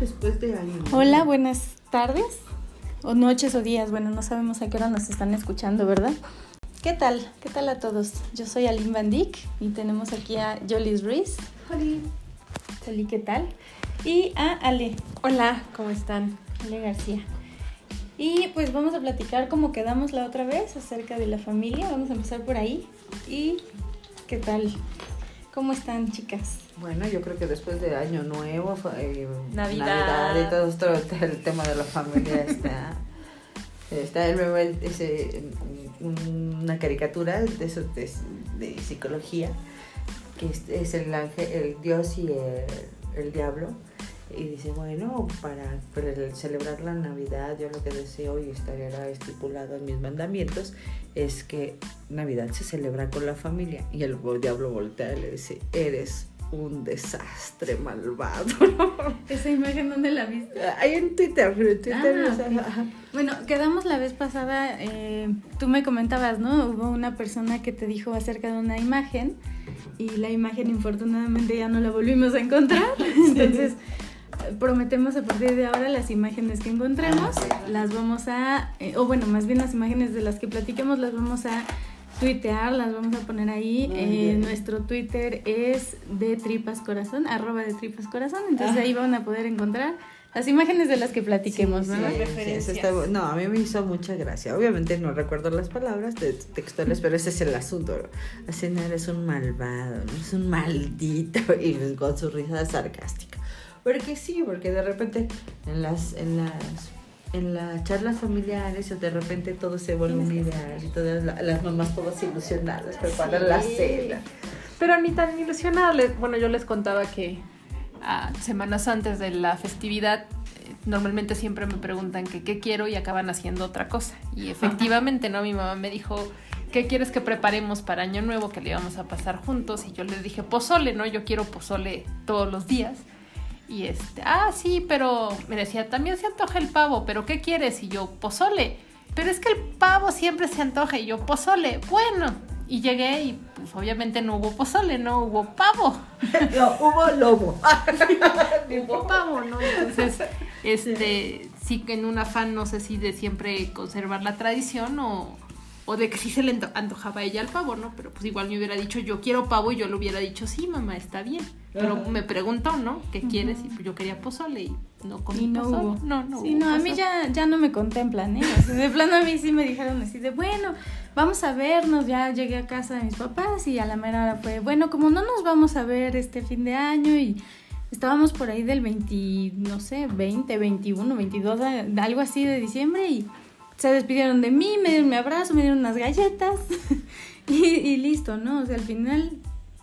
Después de. Hola, buenas tardes, o noches o días, bueno, no sabemos a qué hora nos están escuchando, ¿verdad? ¿Qué tal? ¿Qué tal a todos? Yo soy Aline Van Dyck y tenemos aquí a Jolis Ruiz. Hola. Sali, ¿qué tal? Y a Ale, Hola, ¿cómo están? Ale García. Y pues vamos a platicar como quedamos la otra vez acerca de la familia. Vamos a empezar por ahí. ¿Y qué tal? ¿Cómo están, chicas? Bueno, yo creo que después de Año Nuevo, eh, Navidad. y todo esto, el tema de la familia está. Está el ese, una caricatura de, eso, de, de psicología, que es, es el ángel, el dios y el, el diablo. Y dice, bueno, para, para el- celebrar la Navidad, yo lo que deseo y estará estipulado en mis mandamientos es que Navidad se celebra con la familia. Y el diablo voltea y le dice, eres un desastre malvado. ¿Esa imagen dónde la viste? Ahí en Twitter, en Twitter. Ah, o sea. Bueno, quedamos la vez pasada, eh, tú me comentabas, ¿no? Hubo una persona que te dijo acerca de una imagen y la imagen infortunadamente ya no la volvimos a encontrar. Entonces, prometemos a partir de ahora las imágenes que encontremos, las vamos a, eh, o bueno, más bien las imágenes de las que platiquemos las vamos a tuitear, las vamos a poner ahí. Eh, nuestro Twitter es de tripas corazón, arroba de tripas corazón, entonces Ah. ahí van a poder encontrar las imágenes de las que platiquemos, Sí, ¿verdad? sí, está bu- no, a mí me hizo mucha gracia. Obviamente no recuerdo las palabras de- textuales, pero ese es el asunto. ¿no? Así no eres un malvado, no eres un maldito. Y con su risa sarcástica. Porque sí, porque de repente en las, en las, en las charlas familiares de repente todo se vuelve un ideal y todas la- las mamás todas ilusionadas preparan la cena. Pero ni tan ilusionada. les- Bueno, yo les contaba que ah, semanas antes de la festividad, eh, normalmente siempre me preguntan que qué quiero y acaban haciendo otra cosa. Y efectivamente, ¿no? Mi mamá me dijo, ¿qué quieres que preparemos para Año Nuevo que le íbamos a pasar juntos? Y yo les dije, pozole, ¿no? Yo quiero pozole todos los días. Y este, ah, sí, pero me decía, también se antoja el pavo, pero ¿qué quieres? Y yo, pozole. Pero es que el pavo siempre se antoja. Y yo, pozole, bueno. Y llegué y pues obviamente no hubo pozole, no hubo pavo. No, hubo lobo. Hubo pavo, ¿no? Entonces, este, sí que en un afán, no sé si de siempre conservar la tradición o, o de que sí se le anto- antojaba a ella el pavo, ¿no? Pero pues igual me hubiera dicho, yo quiero pavo y yo le hubiera dicho, sí, mamá, está bien. Pero Ajá. me preguntó, ¿no? ¿Qué quieres? Y pues yo quería pozole y no comí Y no pozole. hubo. No, no Sí, hubo no, a mí ya, ya no me contemplan, ¿eh? O sea, de plano a mí sí me dijeron así de, bueno, vamos a vernos, ya llegué a casa de mis papás y a la mera hora fue, bueno, como no nos vamos a ver este fin de año y estábamos por ahí del 20, no sé, 20, 21, 22, eh, algo así de diciembre y se despidieron de mí, me dieron mi abrazo, me dieron unas galletas y, listo, ¿no? O sea, al final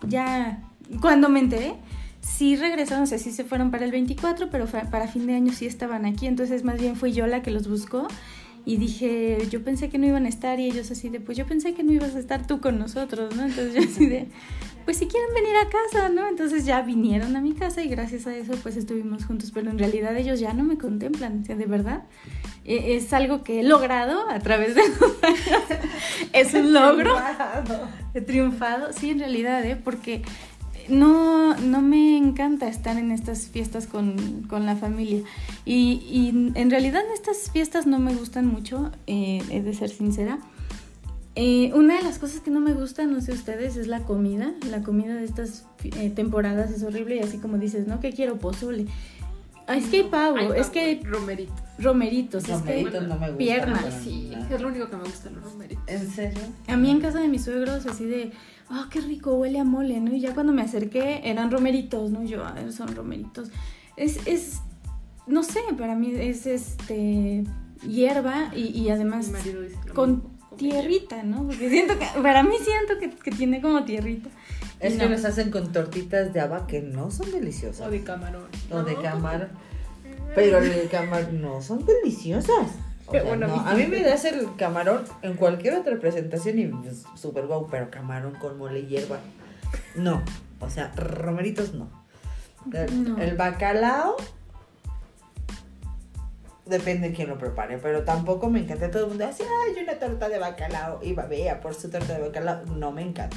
ya, cuando me enteré, sí regresaron, o sea, sí se fueron para el 24, pero para fin de año sí estaban aquí, entonces más bien fui yo la que los buscó y dije, yo pensé que no iban a estar y ellos así de, pues yo pensé que no ibas a estar tú con nosotros, ¿no? Entonces yo así de, pues si quieren venir a casa, ¿no? Entonces ya vinieron a mi casa y gracias a eso pues estuvimos juntos, pero en realidad ellos ya no me contemplan, o sea, de verdad. e- Es algo que he logrado a través de los años. Es un logro. He triunfado, sí, en realidad, ¿eh? Porque no, no me encanta estar en estas fiestas con, con la familia. Y, y en realidad estas fiestas no me gustan mucho, eh, he de ser sincera. Eh, una de las cosas que no me gusta, no sé ustedes, es la comida. La comida de estas eh, temporadas es horrible y así como dices, ¿no? Que quiero pozole. Ah, es que hay pavo, es que hay romerito. romeritos, es que Romeritos no me gustan. piernas. Sí, es lo único que me gusta los romeritos. ¿En serio? A mí en casa de mis suegros así de, ah, qué rico, huele a mole, ¿no? Y ya cuando me acerqué eran romeritos, ¿no? Yo, "Ah, son romeritos. Es, es, no sé, para mí es este hierba y, y además con tierrita, ¿no? Porque siento que, para mí siento que, que tiene como tierrita. Es Y que no. los hacen con tortitas de haba que no son deliciosas. O de camarón. O de camarón. Pero el de camarón no son deliciosas. O sea, Bueno, no, a mí me das el camarón en cualquier otra presentación y pues, súper guau, pero camarón con mole y hierba. No. O sea, romeritos no. El, No. el bacalao. Depende de quién lo prepare, pero tampoco me encanta. Todo el mundo dice, ay, una torta de bacalao. Y babea por su torta de bacalao. No me encanta.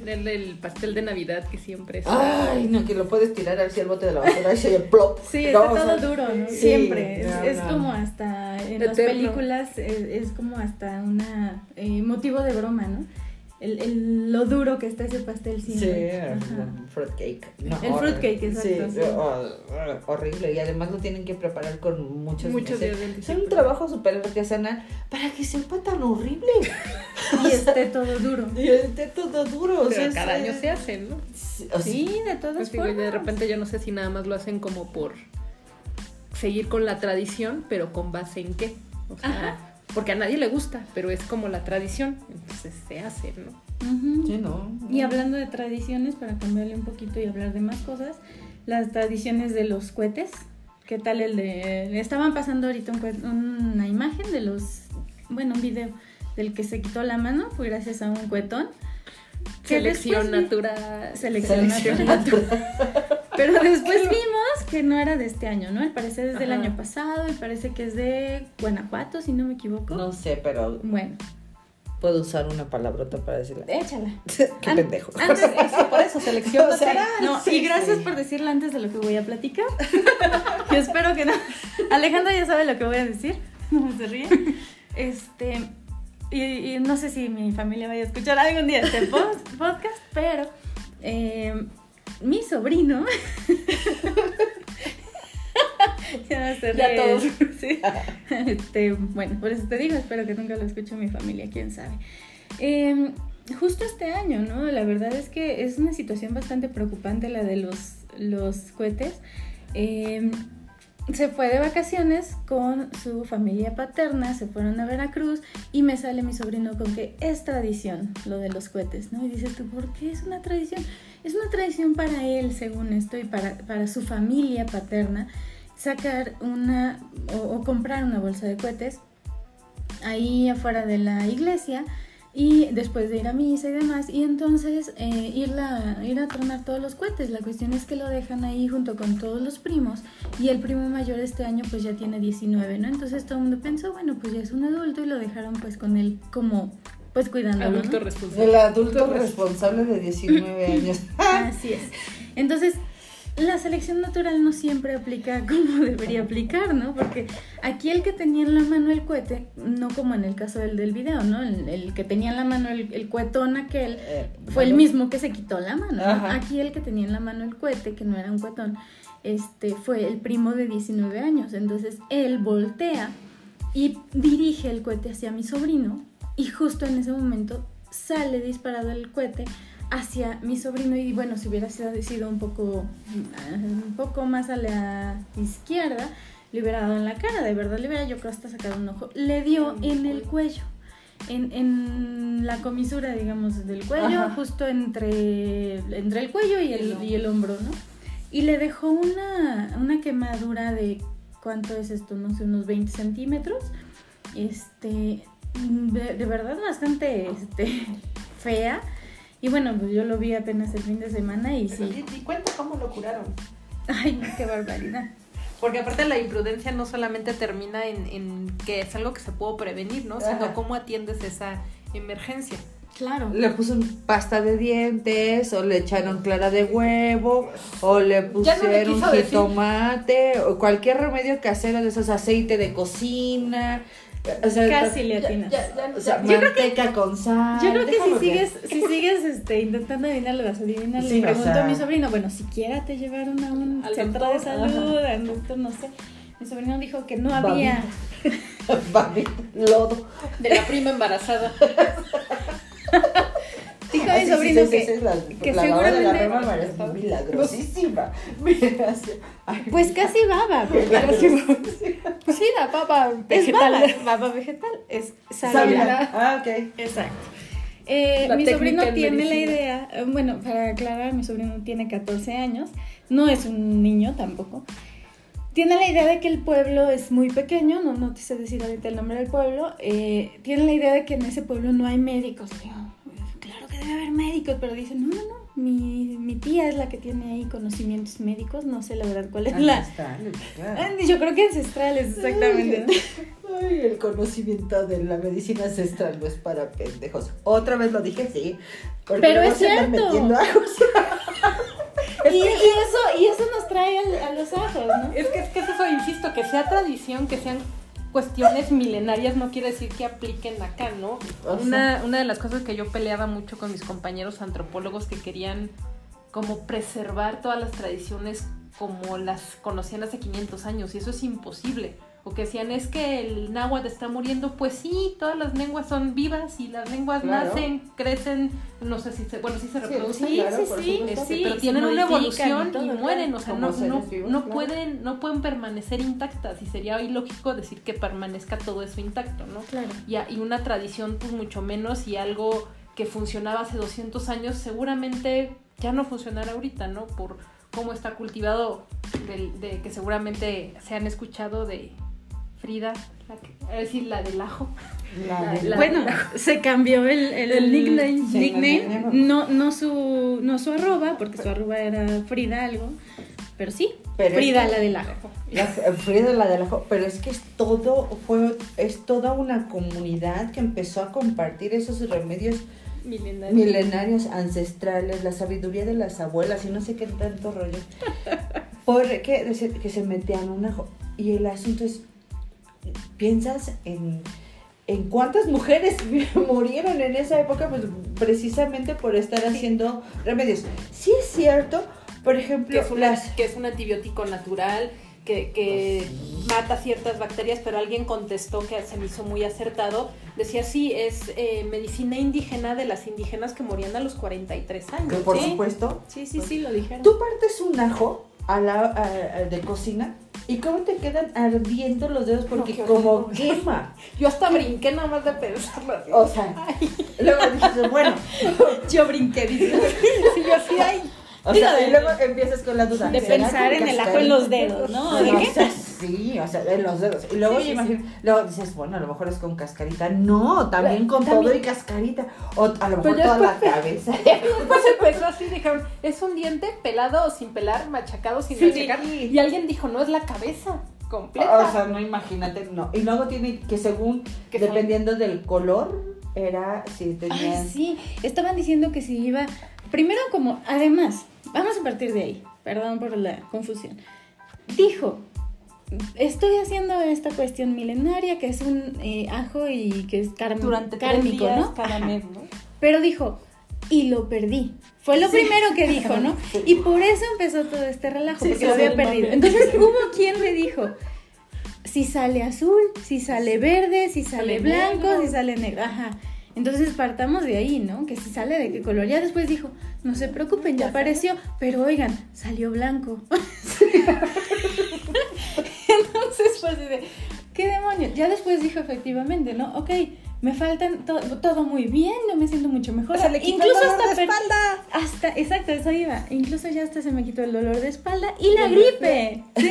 Tener el pastel de Navidad que siempre es. Ay, no, que lo puedes tirar así al bote de la basura y se plop. Sí, está todo duro, ¿no? sí, Siempre. Es, no, es no. como hasta en las películas es, es como hasta una eh, motivo de broma, ¿no? El, el- lo duro que está ese pastel Sí, el fruitcake. No, El fruitcake, horrible. exacto, Sí, sí. oh, horrible. Y además lo tienen que preparar con muchos, Muchos meses. días de Es un trabajo súper artesanal para que sepa tan horrible. Y esté todo duro. Y esté todo duro. o sea, cada año se hacen, ¿no? Sí, de todas Pues digo, y formas. de repente yo no sé si nada más lo hacen como por seguir con la tradición, pero con base en qué. O sea, Ajá. Porque a nadie le gusta, pero es como la tradición, entonces se hace, ¿no? Sí, no. Y hablando de tradiciones, para cambiarle un poquito y hablar de más cosas, las tradiciones de los cohetes. ¿Qué tal el de...? le Estaban pasando ahorita un una imagen de los... Bueno, un video del que se quitó la mano, fue gracias a un cuetón. Selección después vi- natural. Selección Selección natural. Pero después vimos que no era de este año, ¿no? Al parecer es del Ajá. año pasado y parece que es de Guanajuato, si no me equivoco. No sé, pero Bueno, puedo usar una palabrota para decirle. échala. Qué An- pendejo. Antes, eso, por eso, selección O sea, natural. No, sí, y gracias sí. por decirla antes de lo que voy a platicar. Yo espero que no. Alejandra ya sabe lo que voy a decir. No se ríe. Este. Y, y no sé si mi familia vaya a escuchar algún día este podcast, pero eh, mi sobrino. ya se Ya ríe. todos. Sí. Este, bueno, por eso te digo, espero que nunca lo escuche mi familia, quién sabe. Eh, justo este año, ¿no? La verdad es que es una situación bastante preocupante la de los, los cohetes. Eh, se fue de vacaciones con su familia paterna, se fueron a Veracruz y me sale mi sobrino con que es tradición lo de los cohetes, ¿no? Y dices tú, ¿por qué es una tradición? Es una tradición para él, según esto, y para, para su familia paterna, sacar una o, o comprar una bolsa de cohetes ahí afuera de la iglesia y después de ir a misa y demás y entonces eh, irla, ir a tronar todos los cohetes. La cuestión es que lo dejan ahí junto con todos los primos y el primo mayor este año pues ya tiene 19, ¿no? Entonces todo el mundo pensó, bueno, pues ya es un adulto y lo dejaron pues con él como pues cuidándolo. ¿no? Adulto responsable. El adulto responsable de 19 años. Así es. Entonces, la selección natural no siempre aplica como debería aplicar, ¿no? Porque aquí el que tenía en la mano el cohete, no como en el caso del del video, ¿no? El, el que tenía en la mano el, el cuetón aquel, Eh, fue el mismo que se quitó la mano. Aquí el que tenía en la mano el cohete, que no era un cuetón, este, fue el primo de 19 años. Entonces él voltea y dirige el cohete hacia mi sobrino y justo en ese momento sale disparado el cohete hacia mi sobrino y bueno, si hubiera sido, sido un poco ah, un poco más a la izquierda, le hubiera dado en la cara, de verdad le hubiera yo creo hasta sacado un ojo. Le dio en el cuello. En, en la comisura, digamos, del cuello, Ajá. justo entre, entre el cuello y el, y el hombro, ¿no? Y le dejó una, una quemadura de, ¿cuánto es esto? No sé, unos 20 centímetros. Este, de, de verdad bastante este, fea. Y bueno, pues yo lo vi apenas el fin de semana y sí. Y cuenta cómo lo curaron. Ay, qué barbaridad. Porque aparte la imprudencia no solamente termina en, en que es algo que se puede prevenir, ¿no? Sino cómo atiendes esa emergencia. Claro. Le puso pasta de dientes, o le echaron clara de huevo, o le no pusieron decir. jitomate, o cualquier remedio casero de esos aceite de cocina. O sea, Casi le atinas. ya- ya- o sea, Yo creo que- con sal. Yo creo que déjalo si sigues, si sigues este, intentando adivinarlo, vas a adivinar. Sí, Le o pregunto sea- a mi sobrino, bueno, siquiera te llevaron a un Al centro doctor, de salud, al doctor, no sé. Mi sobrino dijo que no había. Babita, lodo. De la prima embarazada. Dijo mi sí, sí, sobrino sí, que, sí, la, que la de la es milagrosísima. Así, ay, Pues casi baba, pero casi baba. Pues sí, la papa es baba, baba vegetal, es sábila. Ah, ok. Exacto. Eh, mi sobrino en tiene la idea, eh, bueno, para aclarar, mi sobrino tiene 14 años, no es un niño tampoco. Tiene la idea de que el pueblo es muy pequeño, no, no te sé decir ahorita el nombre del pueblo. eh, tiene la idea de que en ese pueblo no hay médicos. Que debe haber médicos, pero dicen, no, no, no, mi, mi tía es la que tiene ahí conocimientos médicos, no sé la verdad cuál es la... Ancestrales, claro. Yo creo que ancestrales, exactamente. Ay, el conocimiento de la medicina ancestral no es para pendejos. Otra vez lo dije, sí. Pero es se andan cierto. metiendo ajos. Y, y eso, y eso nos trae al- a los ajos, ¿no? Es que, es que es eso, insisto, que sea tradición, que sean cuestiones milenarias, no quiere decir que apliquen acá, ¿no? O sea- Una, una de las cosas que yo peleaba mucho con mis compañeros antropólogos que querían como preservar todas las tradiciones como las conocían hace 500 años, y eso es imposible. O que decían, es que el náhuatl está muriendo, pues sí, todas las lenguas son vivas y las lenguas Claro. nacen, crecen, no sé si se, bueno, sí se reproducen, sí, claro, sí, sí, supuesto. este, sí, pero tienen una evolución y todo, y, claro. mueren, o sea, no, no, vivos, no claro. pueden, no pueden permanecer intactas y sería ilógico decir que permanezca todo eso intacto, ¿no? Claro. Y, una tradición pues mucho menos y algo que funcionaba hace 200 años seguramente ya no funcionará ahorita, ¿no? Por cómo está cultivado, de, que seguramente se han escuchado de Frida, la que- es decir, la del ajo. La de La- Bueno, se cambió el, el, El nickname, sí, nickname, no, no su, no su arroba, porque su arroba era Frida algo, pero sí, Pero Frida la del ajo. La Frida la del ajo, pero es que es todo, fue, es toda una comunidad que empezó a compartir esos remedios milenarios, ancestrales, la sabiduría de las abuelas y no sé qué tanto rollo. Porque que se metían un ajo. Y el asunto es, piensas en, en cuántas mujeres murieron en esa época, pues precisamente por estar haciendo remedios. Sí es cierto, por ejemplo, que es, una- las... que es un antibiótico natural que, que mata ciertas bacterias, pero alguien contestó que se me hizo muy acertado. Decía, sí, es eh, medicina indígena de las indígenas que morían a los 43 que años. por Sí. supuesto, Sí, sí, sí, lo dijeron. Tú partes un ajo a la, a- a- de cocina y cómo te quedan ardiendo los dedos porque qué como quema. Yo hasta brinqué nada más de pensarlo así. O sea, luego dices, bueno, Yo brinqué, dice. Sí, yo así, ay, o sea, y luego empiezas con la duda. De ¿será pensar en el ajo en los dedos, ¿no? Sí, ¿De qué? Sí, o sea, en los dedos. Y luego, Sí, sí, imagino- luego dices, bueno, a lo mejor es con cascarita. No, también con todo y cascarita. O a lo mejor toda la cabeza. Después empezó así, dijeron, ¿es un diente pelado o sin pelar, machacado sin machacar? Y alguien dijo, no, es la cabeza completa. O sea, no imagínate, no. Y luego tiene que según, Que son- dependiendo del color, era si tenían... Ay, sí, estaban diciendo que si iba. Primero, como, además, vamos a partir de ahí, perdón por la confusión. Dijo: Estoy haciendo esta cuestión milenaria que es un eh, ajo y que es Durante kármico, días ¿no? cada mes, ¿no? Pero dijo, y lo perdí. Fue lo primero que dijo, ¿no? Y por eso empezó todo este relajo, Sí, porque lo había perdido. Entonces hubo quien le dijo, si sale azul, si sale verde, si sale Sale blanco, negro. si sale negro. Ajá. Entonces partamos de ahí, ¿no? Que si sale de qué color. Ya después dijo, no se preocupen, ya apareció, pero oigan, salió blanco. Entonces fue así de, ¿qué demonios? Ya después dijo efectivamente, ¿no? Ok, me faltan to- todo muy bien, yo me siento mucho mejor. Se le quitó Incluso el dolor hasta de espalda. Hasta, exacto, eso iba. Incluso ya hasta se me quitó el dolor de espalda y la gripe. Sí. Sí,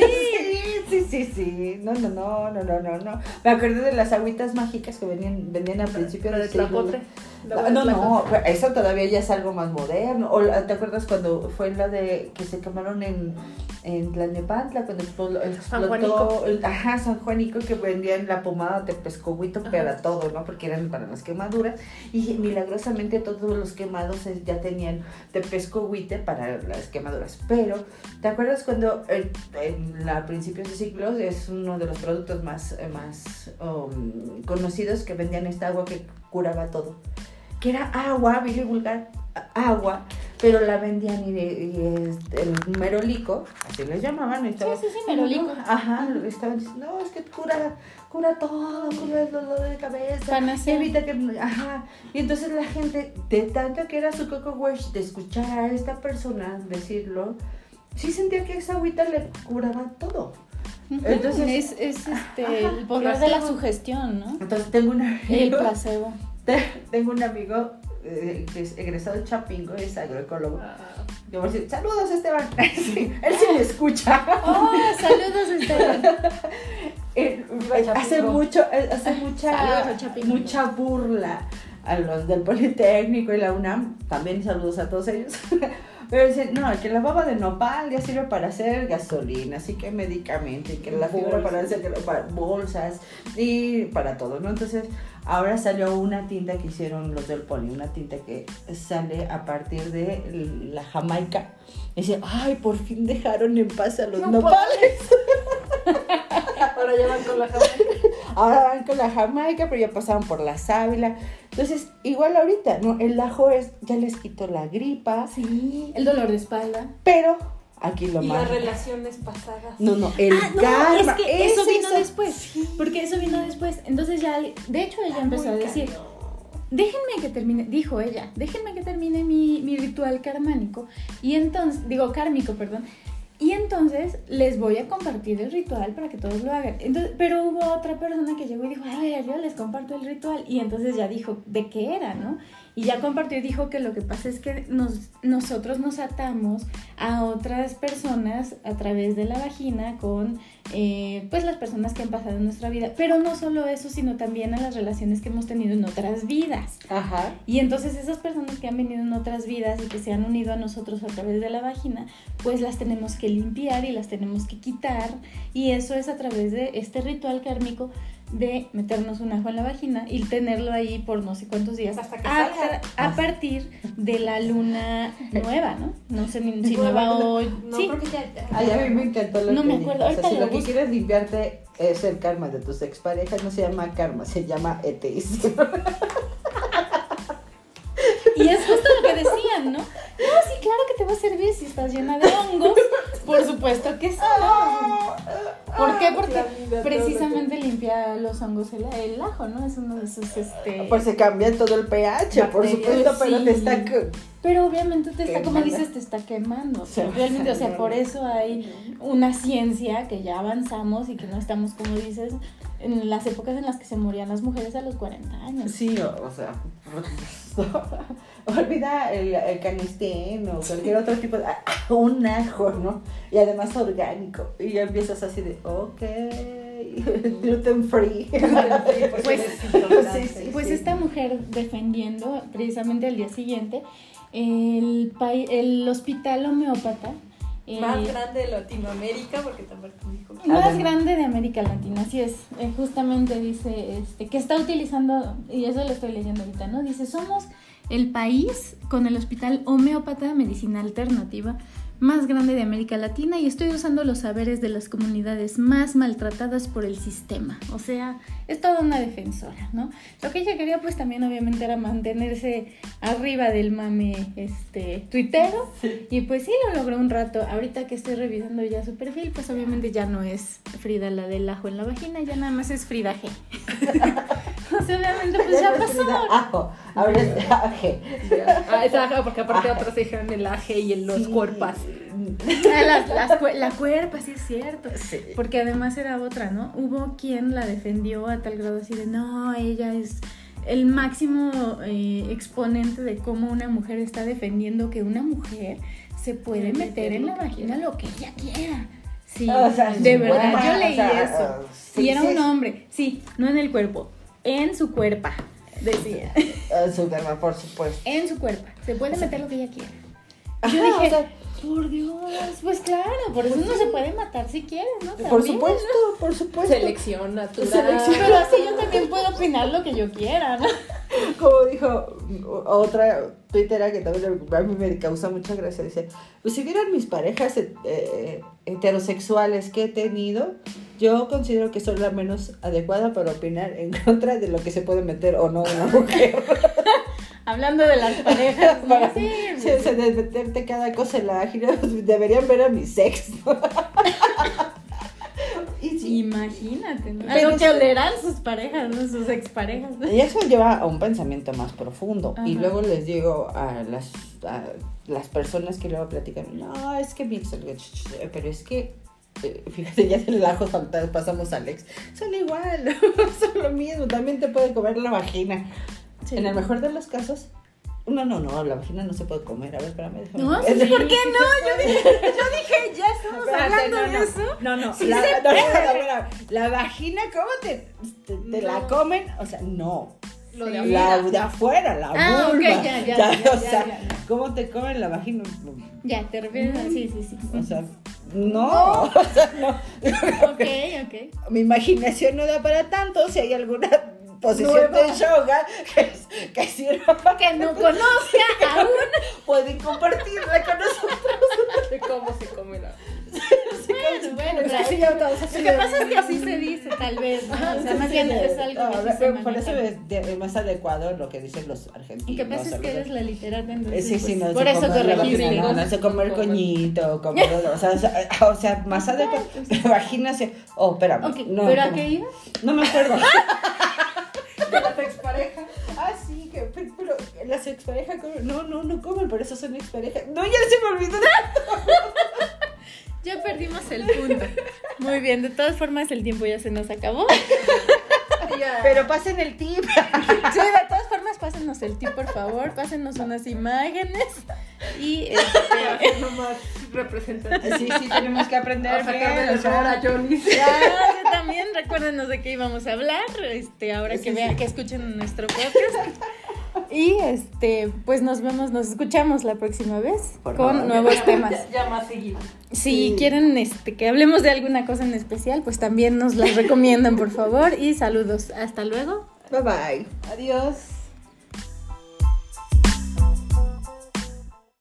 sí, sí, sí. No, no, no, no, no, no, no. Me acordé de las agüitas mágicas que venían, vendían al principio La de del siglo. tlacote. No, no, no, eso todavía ya es algo más moderno. O la- ¿te acuerdas cuando fue la de que se quemaron en, en Tlalnepantla, cuando explotó, explotó el- ajá, San Juanico, que vendían la pomada de pescohuito para todo, ¿no? Porque eran para las quemaduras. Y milagrosamente todos los quemados eh, ya tenían de pescohuite para las quemaduras. Pero, ¿te acuerdas cuando eh, en la principios de siglos es uno de los productos más, eh, más um, conocidos que vendían esta agua que curaba todo? que era agua, vulgar, a- agua, pero la vendían y, y este, el merolico, así les llamaban, y estaba- sí, sí, merolico. Ajá, estaban diciendo, no, es que cura, cura todo, cura el dolor de cabeza, Panacea. evita que, ajá, y entonces la gente, de tanto que era su coco wash, de escuchar a esta persona decirlo, sí sentía que esa agüita le curaba todo. Entonces- es, es este, el poder de la sugestión, ¿no? Entonces tengo una El placebo. tengo un amigo eh, que es egresado de Chapingo, es agroecólogo. Ah, Yo voy a decir, saludos Esteban. Sí, él sí me escucha. Oh, saludos, Esteban. Eh, hace mucho, eh, hace mucha, Saludos a Chapingo. mucha burla a los del Politécnico y la UNAM, también saludos a todos ellos. Pero dicen, no, que la baba de nopal ya sirve para hacer gasolina, así que medicamentos, y que la fibra para hacer para bolsas y para todo, ¿no? Entonces, ahora salió una tinta que hicieron los del Poli, una tinta que sale a partir de la Jamaica. Y dice, ay, por fin dejaron en paz a los nopales. Ahora ya van con la Jamaica. Ahora van con la Jamaica, pero ya pasaron por la sábila. Entonces, igual ahorita, ¿no? El ajo es, ya les quitó la gripa. Sí, el dolor de espalda. Pero aquí lo Y más. las relaciones pasadas. No, no, el Ah, no, karma. es que eso vino es- después. Porque eso vino después. Entonces ya, de hecho ella empezó a decir, déjenme que termine, dijo ella, déjenme que termine mi, mi ritual karmánico. Y entonces, digo kármico, perdón. Y entonces les voy a compartir el ritual para que todos lo hagan. Entonces, pero hubo otra persona que llegó y dijo, a ver, yo les comparto el ritual. Y entonces ya dijo de qué era, ¿no? Y ya compartió y dijo que lo que pasa es que nos, nosotros nos atamos a otras personas a través de la vagina con eh, pues las personas que han pasado en nuestra vida. Pero no solo eso, sino también a las relaciones que hemos tenido en otras vidas. Ajá. Y entonces esas personas que han venido en otras vidas y que se han unido a nosotros a través de la vagina, pues las tenemos que limpiar y las tenemos que quitar. Y eso es a través de este ritual kármico de meternos un ajo en la vagina y tenerlo ahí por no sé cuántos días Hasta que a, salga. a partir de la luna nueva, ¿no? No sé ni si Nueva, o... No, sí, creo que ya. ya- Ay, a mí me encantó lo No que me dijo. acuerdo, O sea, ahorita si lo lo que quieres limpiarte es el karma de tus exparejas, no se llama karma, se llama eteísmo. Y es justo lo que decían, ¿no? No, sí, claro que te va a servir si estás llena de hongos. Por supuesto que sí. ¿no? ¿Por qué? Porque La vida, precisamente limpia los hongos el, el ajo, ¿no? Es uno de esos, este... Pues se cambia todo el pH, por supuesto, pero te está... Pero obviamente te está, como dices, te está quemando. O sea, Sí. realmente, o sea, por eso hay una ciencia que ya avanzamos y que no estamos, como dices, en las épocas en las que se morían las mujeres a los 40 años. Sí, o, o sea, olvida el, el canistén o cualquier otro tipo de... ah, un ajo, ¿no? Y además orgánico. Y ya empiezas así de, ok, gluten free. Pues, Sí, sí, Pues sí. esta mujer defendiendo precisamente al día siguiente el, el hospital homeópata eh, Más grande de Latinoamérica, porque también dijo. más grande de América Latina, así es. Eh, justamente dice este, que está utilizando, y eso lo estoy leyendo ahorita, ¿no? Dice, somos el país con el hospital homeópata de medicina alternativa más grande de América Latina y estoy usando los saberes de las comunidades más maltratadas por el sistema. O sea, es toda una defensora, ¿no? Lo que ella quería pues también obviamente era mantenerse arriba del mame este tuitero y pues sí lo logró un rato. Ahorita que estoy revisando ya su perfil, pues obviamente ya no es Frida la del ajo en la vagina, ya nada más es Frida G. o sea, obviamente pues ya pasó. Ahora es aje. Ah, es porque aparte otros dijeron el aje y el, los Sí. cuerpas. Ah, las- las la cuerpa, sí es cierto. Sí. Porque además era otra, ¿no? Hubo quien la defendió a tal grado así de, no, ella es el máximo eh, exponente de cómo una mujer está defendiendo que una mujer se puede meter meter en la vagina lo que ella quiera. Sí, O sea, de verdad, yo leí o sea, eso. uh, sí, y era sí un hombre, sí, no en el cuerpo, en su cuerpa, decía. Su karma, por supuesto. En su cuerpo, se puede meter lo que ella quiera. Ajá, Yo dije, o sea, por Dios, pues claro, por eso Pues uno sí. se puede matar si quieres, ¿no? por supuesto, por supuesto. Selección natural. Selección. Pero así yo también puedo opinar lo que yo quiera, ¿no? Como dijo otra tuitera que también a mí me causa mucha gracia, dice, pues si vieran mis parejas eh, eh, heterosexuales que he tenido, yo considero que soy la menos adecuada para opinar en contra de lo que se puede meter o no una mujer. Hablando de las parejas. Para- Sí, Sí, de meterte cada cosa en la vagina, deberían ver a mi sex. y sí, Imagínate, ¿no? Pero Algo que olerán sus parejas, ¿no? Sus exparejas. Y eso lleva a un pensamiento más profundo. Y luego les digo a las, a las personas que luego platican, no, es que mi ex, pero es que, eh, fíjate, ya del ajo salta- pasamos al ex. Son igual, son lo mismo, también te puede comer la vagina. Sí. En el mejor de los casos, no, no, no, la vagina no se puede comer. A ver, espérame, déjame. No, sí, ¿por qué no? Yo dije, yo dije, ya estamos Espérate, hablando no, de eso. No, no, Sí la, se no, no, puede. no, espérame. la vagina, ¿cómo te, te, te la comen? O sea, no. Lo de. La de afuera, la Ah, ok, vulva. ya, ya, ya, o sea. ¿cómo te comen la vagina? Ya, te refieres a... Sí, sí, sí. O sea, no, o sea, no. Ok, ok. Mi imaginación no da para tanto. Si hay alguna posición Nueva. de yoga que, que sirva, Que no conozca aún. pueden compartirla con nosotros. De cómo se come la. Bueno, bueno, Es que pero- sí, ya todos Lo que pasa es que así se dice, tal vez, ¿no? O sea, más bien es algo No, que sí se Por eso maneja. es, más adecuado lo que dicen los argentinos. Lo que pasa es que eres la literata, Eh, entonces, Sí, sí, pues, no por eso corregiste. no, no sé comer coñito, comer, o sea, o sea, más adecuado, se, oh, espérame, ¿pero a qué iba? No me acuerdo. De las exparejas. Ah, sí, que, pero, pero las exparejas comen. No, no, no comen, por eso son exparejas. No, ya se me olvidó. Ya perdimos el punto. Muy bien, de todas formas el tiempo ya se nos acabó. Pero pasen el tip. Sí, de todas formas pásenos el tip, por favor, pásenos unas imágenes y este, más representante. Sí, sí, tenemos que aprender. A sacar de la Johnny. ya, también recuérdenos de qué íbamos a hablar, este, ahora que Sí, vean, sí. que escuchen nuestro podcast. Y este, pues nos vemos, nos escuchamos la próxima vez Por con favor. nuevos temas. Ya, ya más seguido. Si Sí. quieren este, que hablemos de alguna cosa en especial, pues también nos las recomiendan, por favor. Y saludos. Hasta luego. Bye bye. Adiós.